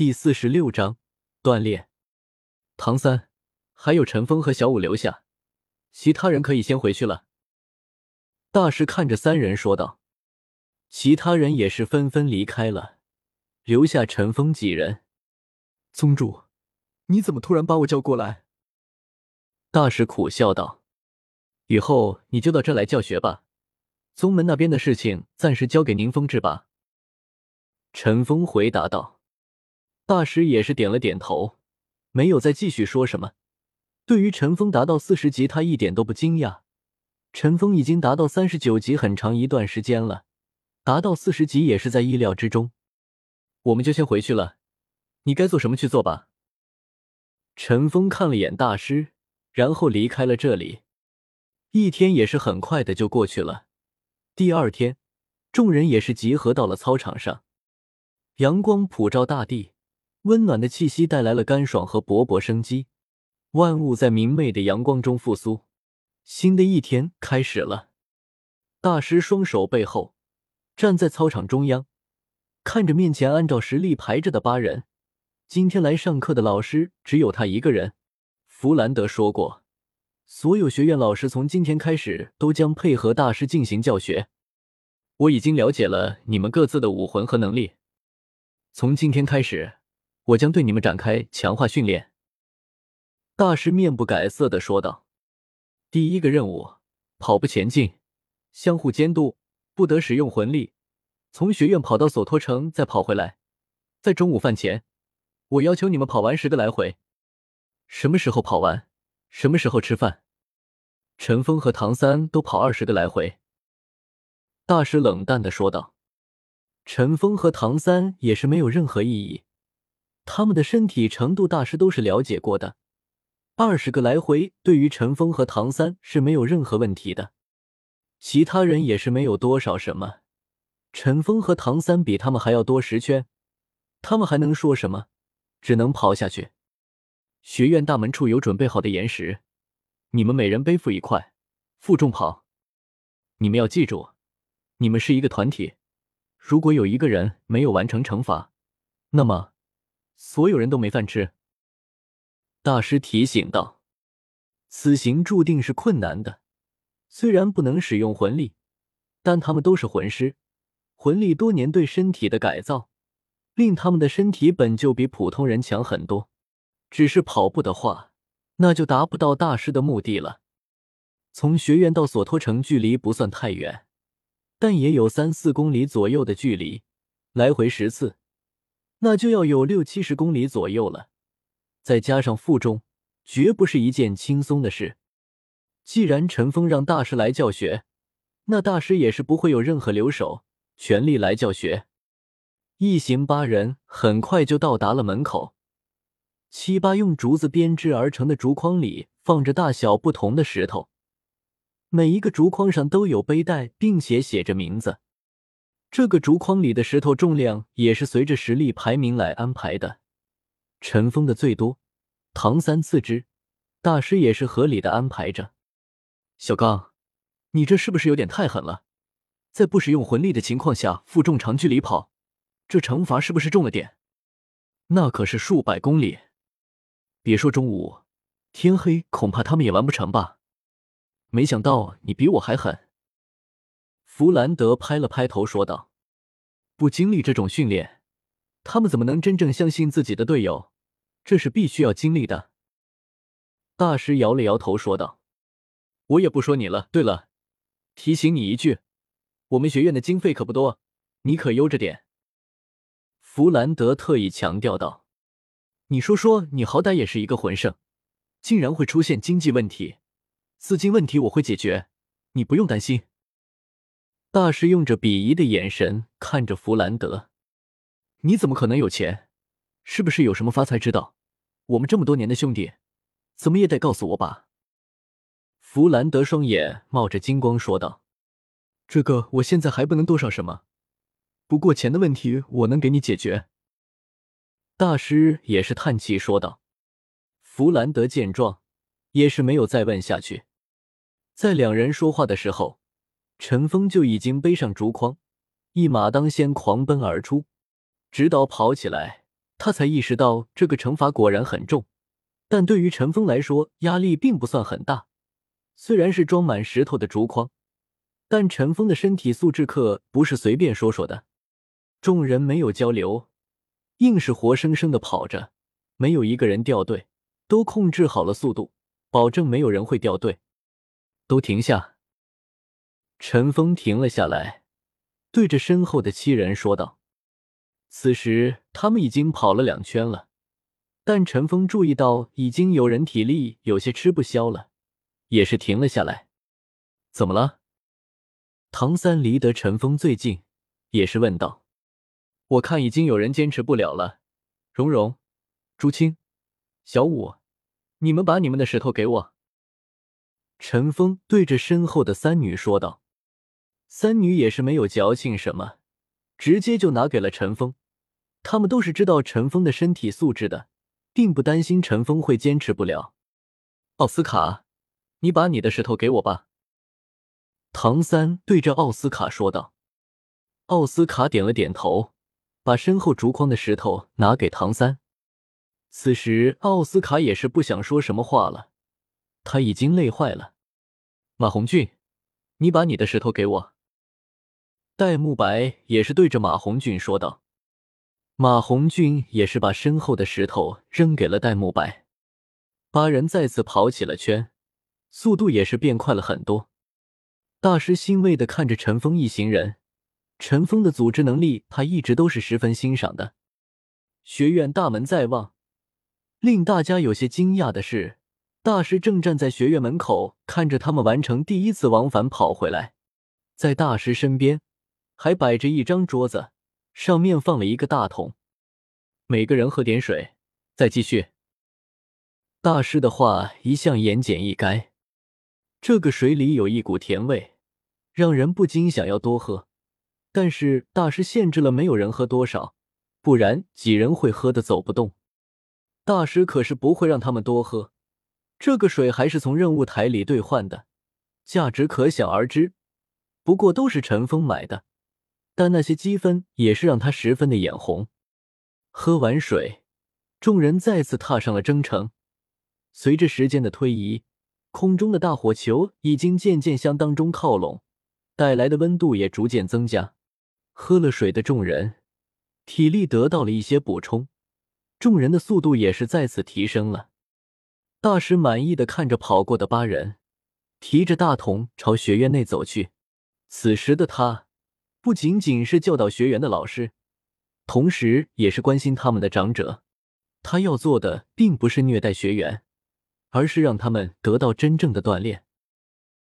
第四十六章锻炼。唐三，还有陈峰和小五留下，其他人可以先回去了。大师看着三人说道。其他人也是纷纷离开了，留下陈峰几人。宗主，你怎么突然把我叫过来？大师苦笑道：“以后你就到这来教学吧，宗门那边的事情暂时交给宁风致吧。”陈峰回答道。大师也是点了点头，没有再继续说什么。对于陈峰达到四十级，他一点都不惊讶。陈峰已经达到三十九级很长一段时间了。达到四十级也是在意料之中，我们就先回去了，你该做什么去做吧。陈峰看了眼大师，然后离开了这里。一天也是很快的就过去了。第二天，众人也是集合到了操场上，阳光普照大地，温暖的气息带来了干爽和勃勃生机，万物在明媚的阳光中复苏，新的一天开始了。大师双手背后。站在操场中央，看着面前按照实力排着的八人，今天来上课的老师只有他一个人。弗兰德说过，所有学院老师从今天开始都将配合大师进行教学。我已经了解了你们各自的武魂和能力，从今天开始，我将对你们展开强化训练。大师面不改色的说道：“第一个任务，跑步前进，相互监督。”不得使用魂力，从学院跑到索托城再跑回来，在中午饭前，我要求你们跑完十个来回。什么时候跑完，什么时候吃饭。陈峰和唐三都跑二十个来回。大师冷淡的说道。陈峰和唐三也是没有任何异议，他们的身体程度大师都是了解过的，二十个来回对于陈峰和唐三是没有任何问题的。其他人也是没有多少什么，陈峰和唐三比他们还要多十圈，他们还能说什么？只能跑下去。学院大门处有准备好的岩石，你们每人背负一块，负重跑。你们要记住，你们是一个团体，如果有一个人没有完成惩罚，那么所有人都没饭吃。大师提醒道：“此行注定是困难的。”虽然不能使用魂力，但他们都是魂师，魂力多年对身体的改造，令他们的身体本就比普通人强很多。只是跑步的话，那就达不到大师的目的了。从学院到索托城距离不算太远，但也有三四公里左右的距离，来回十次，那就要有六七十公里左右了。再加上负重，绝不是一件轻松的事。既然陈峰让大师来教学，那大师也是不会有任何留手，全力来教学。一行八人很快就到达了门口，七八用竹子编织而成的竹筐里放着大小不同的石头，每一个竹筐上都有背带，并且写着名字。这个竹筐里的石头重量也是随着实力排名来安排的，尘封的最多，唐三次之，大师也是合理的安排着。小刚，你这是不是有点太狠了？在不使用魂力的情况下负重长距离跑，这惩罚是不是重了点？那可是数百公里，别说中午，天黑恐怕他们也完不成吧？没想到你比我还狠。弗兰德拍了拍头说道：“不经历这种训练，他们怎么能真正相信自己的队友？这是必须要经历的。”大师摇了摇头说道。我也不说你了。对了，提醒你一句，我们学院的经费可不多，你可悠着点。”弗兰德特意强调道，“你说说，你好歹也是一个魂圣，竟然会出现经济问题？资金问题我会解决，你不用担心。”大师用着鄙夷的眼神看着弗兰德：“你怎么可能有钱？是不是有什么发财之道？我们这么多年的兄弟，怎么也得告诉我吧。”弗兰德双眼冒着金光说道：“这个我现在还不能多少什么，不过钱的问题我能给你解决。”大师也是叹气说道。弗兰德见状，也是没有再问下去。在两人说话的时候，陈峰就已经背上竹筐，一马当先狂奔而出，直到跑起来，他才意识到这个惩罚果然很重。但对于陈峰来说，压力并不算很大。虽然是装满石头的竹筐，但陈峰的身体素质可不是随便说说的。众人没有交流，硬是活生生的跑着，没有一个人掉队，都控制好了速度，保证没有人会掉队。都停下！陈峰停了下来，对着身后的七人说道。此时他们已经跑了两圈了。但陈峰注意到，已经有人体力有些吃不消了，也是停了下来。怎么了？唐三离得陈峰最近，也是问道：“我看已经有人坚持不了了。”蓉蓉、朱青、小五，你们把你们的石头给我。”陈峰对着身后的三女说道。三女也是没有矫情什么，直接就拿给了陈峰。他们都是知道陈峰的身体素质的。并不担心陈峰会坚持不了。奥斯卡，你把你的石头给我吧。”唐三对着奥斯卡说道。奥斯卡点了点头，把身后竹筐的石头拿给唐三。此时，奥斯卡也是不想说什么话了，他已经累坏了。马红俊，你把你的石头给我。戴沐白也是对着马红俊说道。马红俊也是把身后的石头扔给了戴沐白，八人再次跑起了圈，速度也是变快了很多。大师欣慰的看着陈峰一行人，陈峰的组织能力他一直都是十分欣赏的。学院大门在望，令大家有些惊讶的是，大师正站在学院门口看着他们完成第一次往返跑回来，在大师身边还摆着一张桌子。上面放了一个大桶，每个人喝点水，再继续。大师的话一向言简意赅，这个水里有一股甜味，让人不禁想要多喝。但是大师限制了没有人喝多少，不然几人会喝的走不动。大师可是不会让他们多喝，这个水还是从任务台里兑换的，价值可想而知。不过都是陈峰买的。但那些积分也是让他十分的眼红。喝完水，众人再次踏上了征程。随着时间的推移，空中的大火球已经渐渐向当中靠拢，带来的温度也逐渐增加。喝了水的众人体力得到了一些补充，众人的速度也是再次提升了。大师满意的看着跑过的八人，提着大桶朝学院内走去。此时的他。不仅仅是教导学员的老师，同时也是关心他们的长者。他要做的并不是虐待学员，而是让他们得到真正的锻炼。